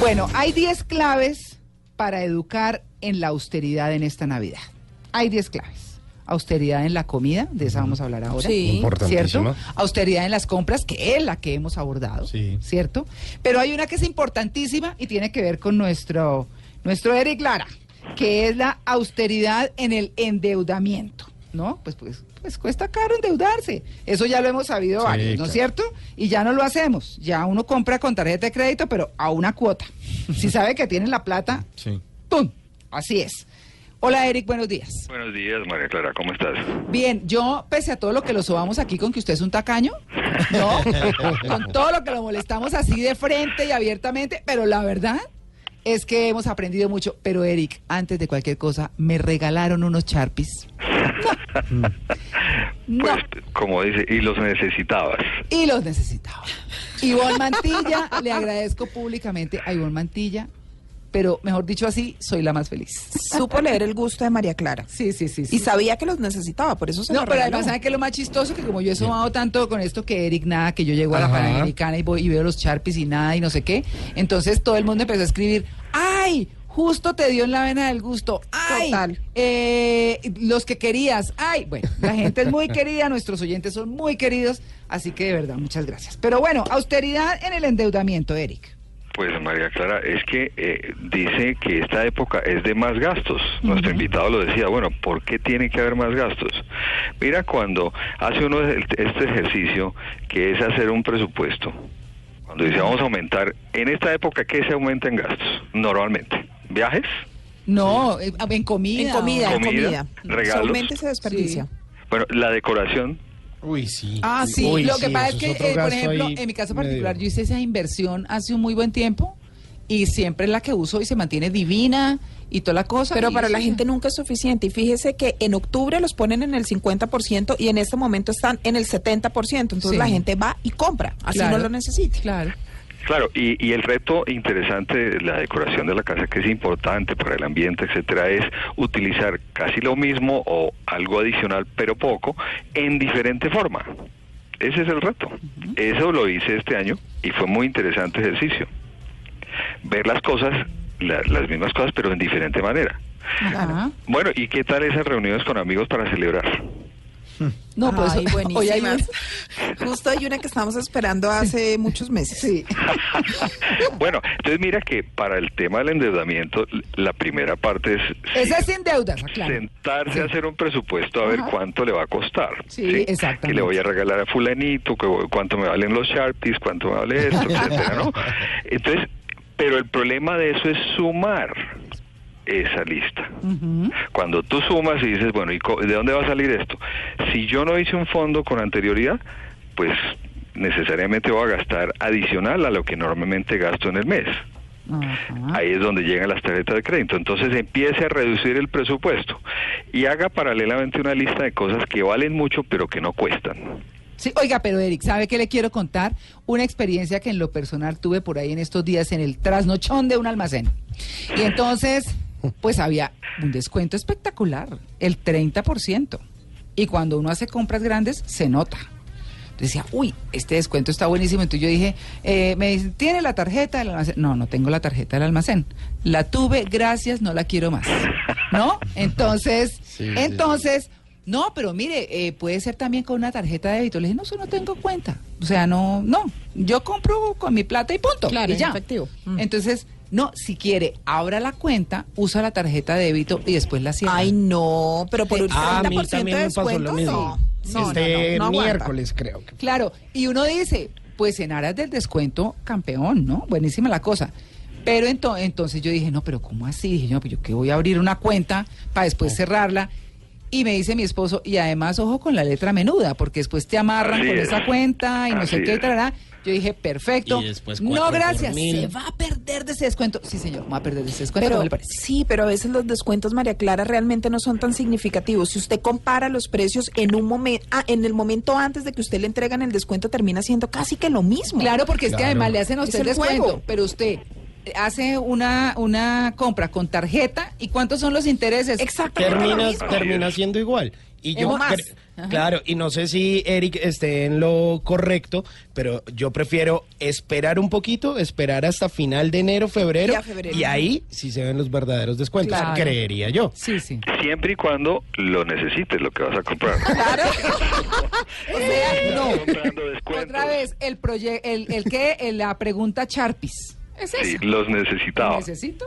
Bueno, hay 10 claves para educar en la austeridad en esta Navidad. Hay 10 claves. Austeridad en la comida, de esa vamos a hablar ahora. Sí. ¿Cierto? Austeridad en las compras, que es la que hemos abordado. Sí. ¿Cierto? Pero hay una que es importantísima y tiene que ver con nuestro, nuestro Eric Lara, que es la austeridad en el endeudamiento. ¿No? Pues, pues, pues cuesta caro endeudarse. Eso ya lo hemos sabido Sí, varios, ¿no es claro. cierto? Y ya no lo hacemos. Ya uno compra con tarjeta de crédito, pero a una cuota. Si sabe que tiene la plata, Sí. ¡pum! Así es. Hola Eric, buenos días. Buenos días, María Clara, ¿cómo estás? Bien, yo, pese a todo lo que lo sobamos aquí con que usted es un tacaño, no, con todo lo que lo molestamos así de frente y abiertamente, pero la verdad es que hemos aprendido mucho. Pero Eric, antes de cualquier cosa, me regalaron unos charpis. No. Pues, como dice, y los necesitabas. Y los necesitaba. Ivonne Mantilla, le agradezco públicamente a Ivonne Mantilla, pero mejor dicho así, soy la más feliz. Supo leer el gusto de María Clara. Sí, sí, sí. sí. Y sabía que los necesitaba, por eso se No, pero además, ¿saben qué es lo más chistoso? Que como yo he sumado tanto con esto que Eric nada, que yo llego a la. Panamericana y voy y veo los Sharpies y nada y no sé qué, entonces todo el mundo empezó a escribir, ¡ay! Justo te dio en la vena del gusto. ¡Ay! Total. eh, los que querías. ¡Ay! Bueno, la gente es muy querida, nuestros oyentes son muy queridos, así que de verdad, muchas gracias. Pero bueno, austeridad en el endeudamiento, Eric. Pues María Clara, es que eh, dice que esta época es de más gastos. Nuestro invitado lo decía, bueno, ¿por qué tiene que haber más gastos? Mira, cuando hace uno este ejercicio, que es hacer un presupuesto, cuando dice vamos a aumentar, en esta época, ¿qué se aumenta en gastos? Normalmente, ¿viajes? No, eh, en comida. En comida, en Comida, regalos. Solamente se desperdicia. Sí. Bueno, la decoración, Uy, sí. Ah, sí. Uy, lo que sí, pasa es que, eh, por ejemplo, en mi caso medio. particular, yo hice esa inversión hace un muy buen tiempo y siempre es la que uso y se mantiene divina y toda la cosa. Pero para la gente nunca es suficiente. Y fíjese que en octubre los ponen en el 50% y en este momento están en el 70%. Entonces Sí. la gente va y compra, así Claro. no lo necesite. Claro. Claro, y, y el reto interesante de la decoración de la casa, que es importante para el ambiente, etcétera, es utilizar casi lo mismo o algo adicional, pero poco, en diferente forma. Ese es el reto. Eso lo hice este año y fue muy interesante ejercicio. Ver las cosas, la- las mismas cosas, pero en diferente manera. Bueno, ¿y qué tal esas reuniones con amigos para celebrar? No, pues Ay, hoy hay buenísimas. un- Justo hay una que estamos esperando hace muchos meses. Sí. bueno, entonces mira que para el tema del endeudamiento, la primera parte es... Esa es sin deudas, claro. sentarse a hacer un presupuesto a ver Ajá. cuánto le va a costar. Sí, exactamente. Que le voy a regalar a fulanito, que voy- cuánto me valen los Sharpies, cuánto me vale esto, etcétera, ¿no? Entonces, pero el problema de eso es sumar esa lista. Cuando tú sumas y dices, bueno, ¿y de dónde va a salir esto? Si yo no hice un fondo con anterioridad, pues necesariamente voy a gastar adicional a lo que normalmente gasto en el mes. Ahí es donde llegan las tarjetas de crédito. Entonces empiece a reducir el presupuesto y haga paralelamente una lista de cosas que valen mucho pero que no cuestan. Sí, oiga, pero Eric, ¿sabe qué le quiero contar? Una experiencia que en lo personal tuve por ahí en estos días en el trasnochón de un almacén. Y entonces, pues había un descuento espectacular, el 30%. Y cuando uno hace compras grandes, se nota. Entonces decía, uy, este descuento está buenísimo. Entonces yo dije, eh, me dicen, ¿tiene la tarjeta del almacén? No, no tengo la tarjeta del almacén. La tuve, gracias, no la quiero más. ¿No? Entonces, Sí, sí, entonces, no, pero mire, eh, puede ser también con una tarjeta de débito. Le dije, no, eso no tengo cuenta. O sea, no, no, yo compro con mi plata y punto. Claro, y ya. efectivo. Mm. Entonces, no, si quiere, abra la cuenta, usa la tarjeta de débito y después la cierra. Ay, no, pero por un Ah, a mí 30% también de me pasó descuento, lo mismo. no. No, no, este no, miércoles creo que. Claro, y uno dice, pues en aras del descuento, campeón, ¿no? Buenísima la cosa. Pero ento- entonces yo dije, no, pero ¿cómo así? Dije, no, pues yo que voy a abrir una cuenta para después cerrarla. Y me dice mi esposo, y además, ojo con la letra menuda, porque después te amarran Así con es. esa cuenta y no sé qué, es. tarará. Yo dije, perfecto. Y después no, gracias. Se va a perder de ese descuento. Sí, señor, va a perder de ese descuento. Pero, ¿cómo le parece? sí, pero a veces los descuentos, María Clara, realmente no son tan significativos. Si usted compara los precios en un momento, en el momento antes de que usted le entregan el descuento, termina siendo casi que lo mismo. Claro, porque es que además le hacen a usted Es el el descuento, juego. pero usted hace una, una compra con tarjeta y cuántos son los intereses. Exacto. termina, termina siendo igual. Y yo claro, y no sé si Eric esté en lo correcto, pero yo prefiero esperar un poquito, esperar hasta final de enero, febrero, y ahí sí se ven los verdaderos descuentos, Claro. creería yo. Sí, sí. Siempre y cuando lo necesites, lo que vas a comprar. Claro. o sea, no. Otra vez, el el, el que, la pregunta Charpis. Es Sí, eso. los necesitaba. ¿Necesito?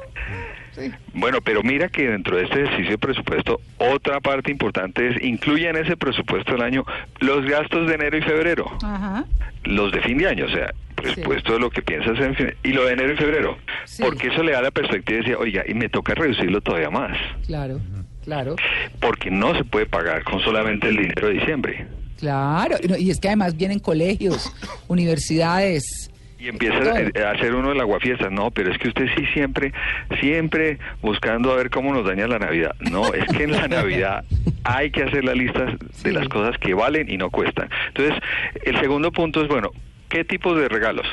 Sí. Bueno, pero mira que dentro de este ejercicio de presupuesto, otra parte importante es incluye en ese presupuesto del año los gastos de enero y febrero, Ajá. los de fin de año, o sea, presupuesto de lo que piensas en fin, y lo de enero y febrero, Sí. porque eso le da la perspectiva de decir, oiga, y me toca reducirlo todavía más, Claro, claro, porque no se puede pagar con solamente el dinero de diciembre. claro. Y es que además vienen colegios, universidades. Y empieza a a hacer uno el aguafiestas. No, pero es que usted sí siempre, siempre buscando a ver cómo nos daña la Navidad. No, es que en la Navidad hay que hacer la lista de Sí. las cosas que valen y no cuestan. Entonces, el segundo punto es, bueno, ¿qué tipo de regalos?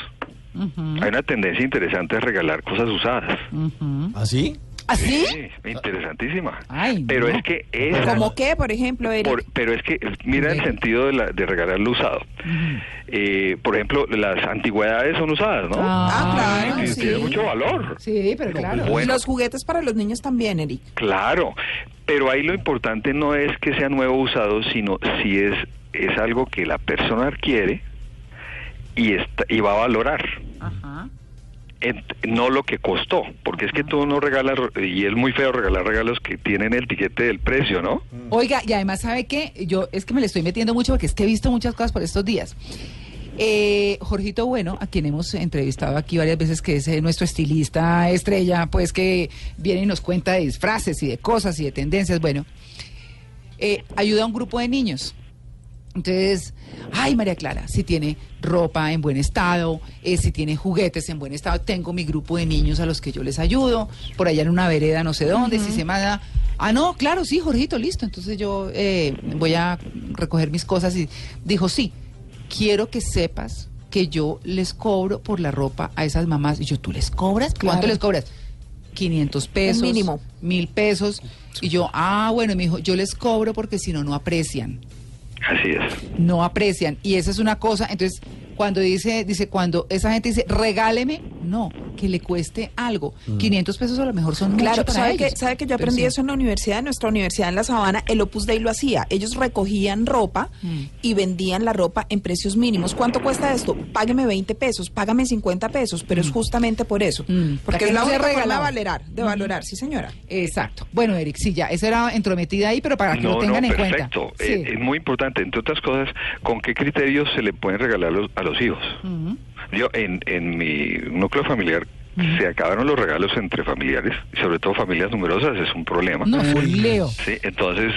Hay una tendencia interesante a regalar cosas usadas. ujú. ¿Así? ¿Así? Sí, interesantísima. Ay, pero no. es que esa- ¿Cómo qué, por ejemplo, Eric? por- pero es que mira el sentido de, la, de regalar lo usado. Eh, por ejemplo, las antigüedades son usadas, ¿no? Ah, claro, Y sí. Tiene mucho valor. Sí, pero claro. bueno. Los juguetes para los niños también, Eric. Claro, pero ahí lo importante no es que sea nuevo usado, sino si es, es algo que la persona quiere y, está, y va a valorar. No lo que costó, porque es que tú no regalas, y es muy feo regalar regalos que tienen el tiquete del precio, ¿no? Oiga, y además, ¿sabe qué? Yo es que me le estoy metiendo mucho porque es que he visto muchas cosas por estos días. Eh, Jorgito Bueno, a quien hemos entrevistado aquí varias veces, que es eh, nuestro estilista estrella, pues que viene y nos cuenta de disfraces y de cosas y de tendencias. Bueno, eh, ayuda a un grupo de niños. Entonces, ay María Clara, si tiene ropa en buen estado, eh, si tiene juguetes en buen estado, tengo mi grupo de niños a los que yo les ayudo, por allá en una vereda no sé dónde, si se manda, ah no, claro, sí, Jorgito, listo, entonces yo eh, voy a recoger mis cosas y dijo, sí, quiero que sepas que yo les cobro por la ropa a esas mamás. Y yo, ¿tú les cobras? ¿Cuánto Claro. les cobras? 500 pesos. mínimo. Mil pesos. Y yo, ah, bueno, me dijo, yo les cobro porque si no, no aprecian Así es. no aprecian. Y esa es una cosa, entonces, cuando dice, dice, cuando esa gente dice, regáleme, no, que le cueste algo. 500 pesos a lo mejor son Claro, mucho para ¿sabe ellos. que, ¿sabe que yo Pero aprendí sí. eso en la universidad, en nuestra universidad en La Sabana? El Opus Dei lo hacía. Ellos recogían ropa Mm. y vendían la ropa en precios mínimos. ¿Cuánto cuesta esto? Págueme 20 pesos, págame 50 pesos, pero es justamente por eso. Mm. Porque que es la no única forma de valorar, de valorar, sí señora. Exacto. Bueno, Eric, sí, ya, esa era entrometida ahí, pero para que no, lo tengan no, en perfecto. cuenta. Eh, Sí. es muy importante, entre otras cosas, con qué criterios se le pueden regalar los- a los hijos. Ujú. Yo, en, en mi núcleo familiar, se acabaron los regalos entre familiares, y sobre todo familias numerosas, es un problema. No, Leo. Sí, entonces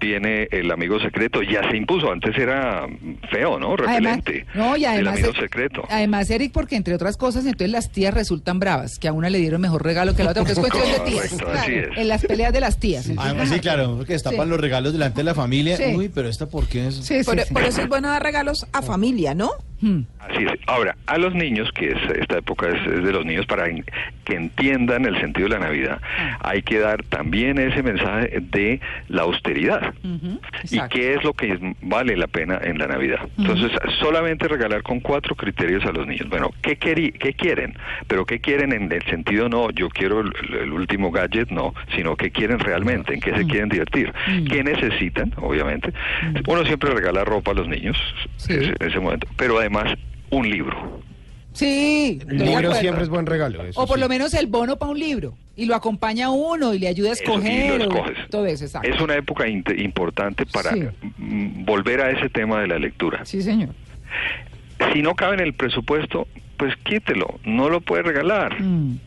viene el amigo secreto, ya se impuso, antes era feo, ¿no? Además, Repelente. no, y además, el amigo secreto. además, Eric, porque entre otras cosas, entonces las tías resultan bravas, que a una le dieron mejor regalo que a la otra, porque es cuestión de tías. Correcto, así es. En las peleas de las tías. Además, sí, claro, porque destapan Sí. los regalos delante de la familia. Sí. Uy, pero esta, ¿por qué es? Sí, sí, Por, sí. por eso es bueno dar regalos a familia, ¿no? Hmm. Así es. Ahora, a los niños, que es, esta época es, es de los niños para en- que entiendan el sentido de la Navidad, Ah. hay que dar también ese mensaje de la austeridad. ¿Y qué es lo que vale la pena en la Navidad? Entonces, solamente regalar con cuatro criterios a los niños. Bueno, ¿qué, qué quieren? Pero ¿qué quieren en el sentido no, yo quiero el, el último gadget, no, sino qué quieren realmente, en qué se quieren divertir, qué necesitan, obviamente. Uno siempre regala ropa a los niños Sí. en ese momento, pero además un libro. Sí, El libro siempre es buen regalo. eso O por sí. lo menos el bono para un libro. Y lo acompaña a uno y le ayuda a Eso, y escoger. lo todo eso, exacto. Es una época importante para Sí. volver a ese tema de la lectura. Sí, señor. Si no cabe en el presupuesto, pues quítelo, no lo puede regalar. Mm.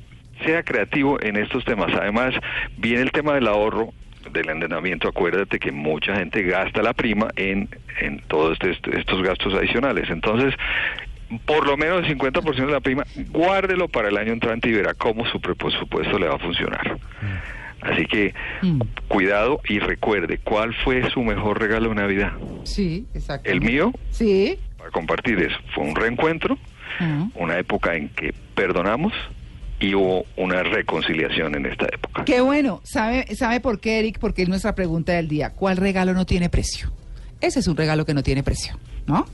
Sea creativo en estos temas. Además, viene el tema del ahorro. Del endeudamiento, acuérdate que mucha gente gasta la prima en, en todos este- estos gastos adicionales. Entonces, por lo menos el 50% de la prima, guárdelo para el año entrante y verá cómo su presupuesto le va a funcionar. Así que Mm. cuidado y recuerde, ¿cuál fue su mejor regalo de Navidad? Sí, exacto. El mío, Sí. para compartir eso, fue un reencuentro, Ah. una época en que perdonamos y hubo una reconciliación en esta época. Qué bueno. ¿Sabe, ¿Sabe por qué, Eric? Porque es nuestra pregunta del día. ¿Cuál regalo no tiene precio? Ese es un regalo que no tiene precio, ¿no?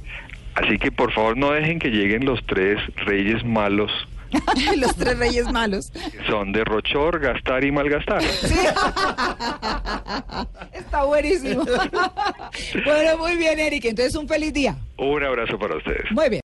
Así que por favor no dejen que lleguen los tres reyes malos Los tres reyes malos. son derrochor, gastar y malgastar. Está buenísimo. bueno, muy bien, Eric. Entonces, un feliz día. Un abrazo para ustedes. Muy bien.